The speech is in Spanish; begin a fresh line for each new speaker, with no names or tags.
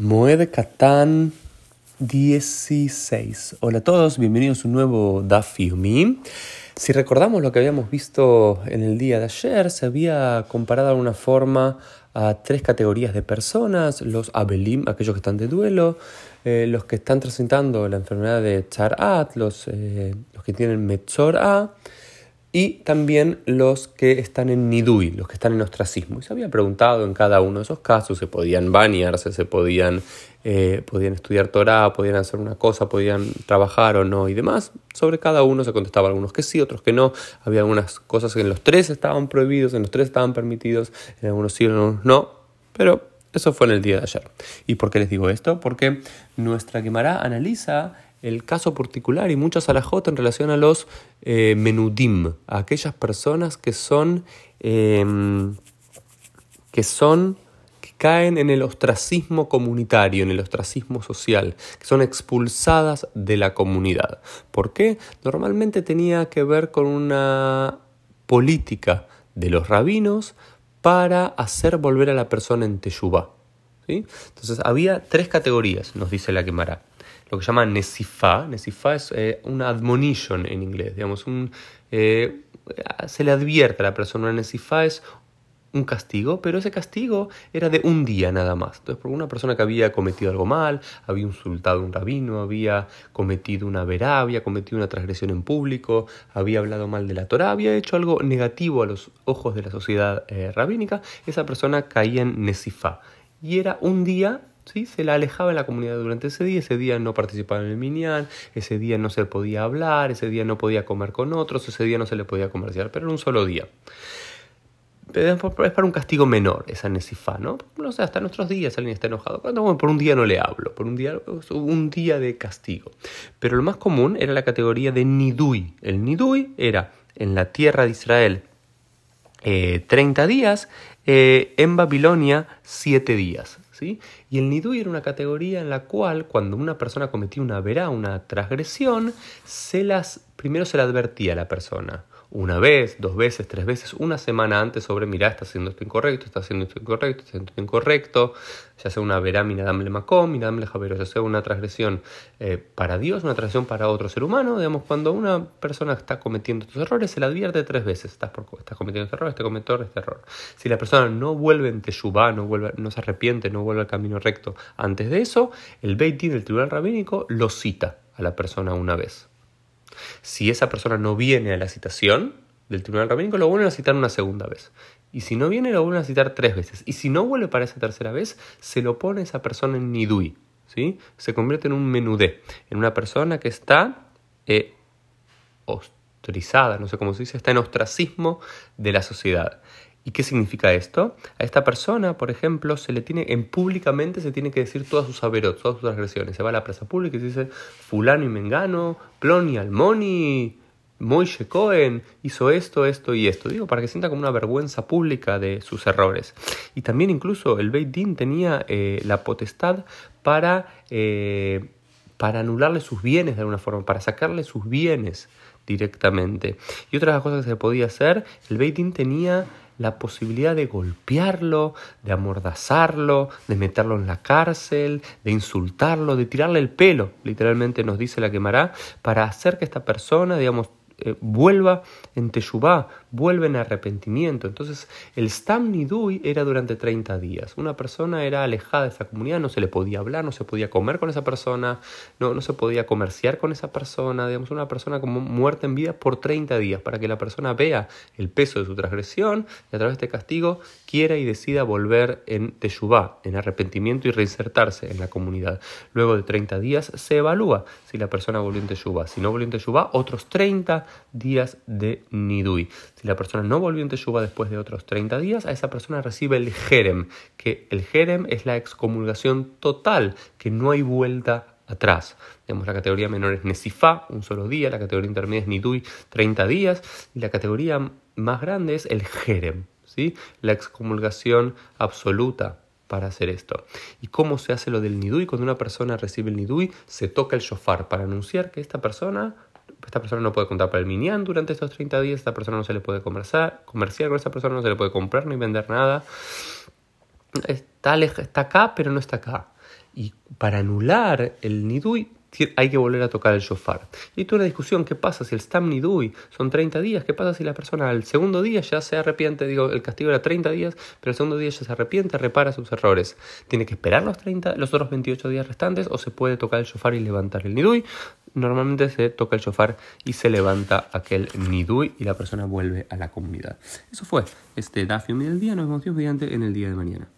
Moed Katan 16. Hola a todos, bienvenidos a un nuevo Daf Yomi. Si recordamos lo que habíamos visto en el día de ayer, se había comparado de alguna forma a tres categorías de personas, los Abelim, aquellos que están de duelo, eh, los que están transitando la enfermedad de Charat, los, eh, los que tienen Metzor A, y también los que están en Nidui, los que están en ostracismo. Y se había preguntado en cada uno de esos casos, se podían bañarse, se podían, eh, podían estudiar Torah, podían hacer una cosa, podían trabajar o no y demás. Sobre cada uno se contestaba algunos que sí, otros que no. Había algunas cosas que en los tres estaban prohibidos, en los tres estaban permitidos, en algunos sí, en algunos no. Pero eso fue en el día de ayer. ¿Y por qué les digo esto? Porque nuestra Gemara analiza el caso particular y muchas alajot en relación a los eh, menudim, a aquellas personas que son, em, que son, que caen en el ostracismo comunitario, en el ostracismo social, que son expulsadas de la comunidad. ¿Por qué? Normalmente tenía que ver con una política de los rabinos para hacer volver a la persona en Teshuvah. ¿sí? Entonces había tres categorías, nos dice la quemará lo que se llama Nesifá. Nesifá es eh, una admonition en inglés, digamos, eh, se le advierte a la persona, una Nesifá es un castigo, pero ese castigo era de un día nada más. Entonces, por una persona que había cometido algo mal, había insultado a un rabino, había cometido una verá, cometido una transgresión en público, había hablado mal de la Torah, había hecho algo negativo a los ojos de la sociedad eh, rabínica, esa persona caía en Nesifá. Y era un día ¿sí? se la alejaba de la comunidad durante ese día, ese día no participaba en el minyan, ese día no se podía hablar, ese día no podía comer con otros, ese día no se le podía comerciar, pero era un solo día. Es para un castigo menor esa nesifá, ¿no? No sé, hasta nuestros días alguien está enojado. Bueno, por un día no le hablo, por un día, un día de castigo. Pero lo más común era la categoría de nidui. El nidui era en la tierra de Israel 30 eh, días, eh, en Babilonia 7 días. Y el nidui era una categoría en la cual cuando una persona cometía una verá, una transgresión, se las, primero se le advertía a la persona una vez, dos veces, tres veces, una semana antes sobre, mira, está haciendo esto incorrecto, está haciendo esto incorrecto, está haciendo esto incorrecto, ya sea una verá, minadam le macom, minadam le javero, ya sea una transgresión eh, para Dios, una transgresión para otro ser humano, digamos, cuando una persona está cometiendo estos errores, se le advierte tres veces, estás, estás cometiendo este error, este cometiendo este error. Si la persona no vuelve en teshuvah, no, vuelve, no se arrepiente, no vuelve al camino recto antes de eso, el Beit del Tribunal Rabínico lo cita a la persona una vez. Si esa persona no viene a la citación del tribunal rabínico, lo vuelven a citar una segunda vez. Y si no viene, lo vuelven a citar tres veces. Y si no vuelve para esa tercera vez, se lo pone esa persona en nidui. ¿sí? Se convierte en un menudé, en una persona que está eh, ostrizada, no sé cómo se dice, está en ostracismo de la sociedad. ¿Y qué significa esto? A esta persona, por ejemplo, se le tiene, en públicamente se tiene que decir todas sus averot, todas sus transgresiones. Se va a la presa pública y se dice fulano y mengano, ploni almoni, Moishe Cohen hizo esto, esto y esto. Digo, para que sienta como una vergüenza pública de sus errores. Y también incluso el Beit Din tenía eh, la potestad para, eh, para anularle sus bienes de alguna forma, para sacarle sus bienes directamente. Y otra de las cosas que se podía hacer, el Beit Din tenía la posibilidad de golpearlo, de amordazarlo, de meterlo en la cárcel, de insultarlo, de tirarle el pelo, literalmente nos dice la quemará, para hacer que esta persona, digamos, eh, vuelva en Teshuvah, vuelve en arrepentimiento. Entonces, el Stam Nidui era durante 30 días. Una persona era alejada de esa comunidad, no se le podía hablar, no se podía comer con esa persona, no, no se podía comerciar con esa persona, digamos, una persona como muerta en vida por 30 días, para que la persona vea el peso de su transgresión y a través de este castigo quiera y decida volver en Teshuvah, en arrepentimiento y reinsertarse en la comunidad. Luego de 30 días se evalúa si la persona volvió en Teshuvah. Si no volvió en Teshuvah, otros 30 días de Nidui. Si la persona no volvió en Teshuvah después de otros 30 días, a esa persona recibe el Jerem, que el Jerem es la excomulgación total, que no hay vuelta atrás. Digamos, la categoría menor es Nesifá, un solo día, la categoría intermedia es Nidui, 30 días, y la categoría más grande es el Jerem, ¿sí? la excomulgación absoluta para hacer esto. ¿Y cómo se hace lo del Nidui? Cuando una persona recibe el Nidui, se toca el shofar para anunciar que esta persona esta persona no puede contar para el minián durante estos 30 días, esta persona no se le puede comerciar, comerciar con esta persona, no se le puede comprar ni vender nada. está, está acá, pero no está acá. Y para anular el nidui hay que volver a tocar el shofar. Y tú una discusión, ¿qué pasa si el Stam Nidui son 30 días? ¿Qué pasa si la persona al segundo día ya se arrepiente? Digo, el castigo era 30 días, pero el segundo día ya se arrepiente, repara sus errores. ¿Tiene que esperar los, 30, los otros 28 días restantes o se puede tocar el shofar y levantar el Nidui? Normalmente se toca el shofar y se levanta aquel Nidui y la persona vuelve a la comunidad. Eso fue este Dafium del día. Nos vemos mediante en el día de mañana.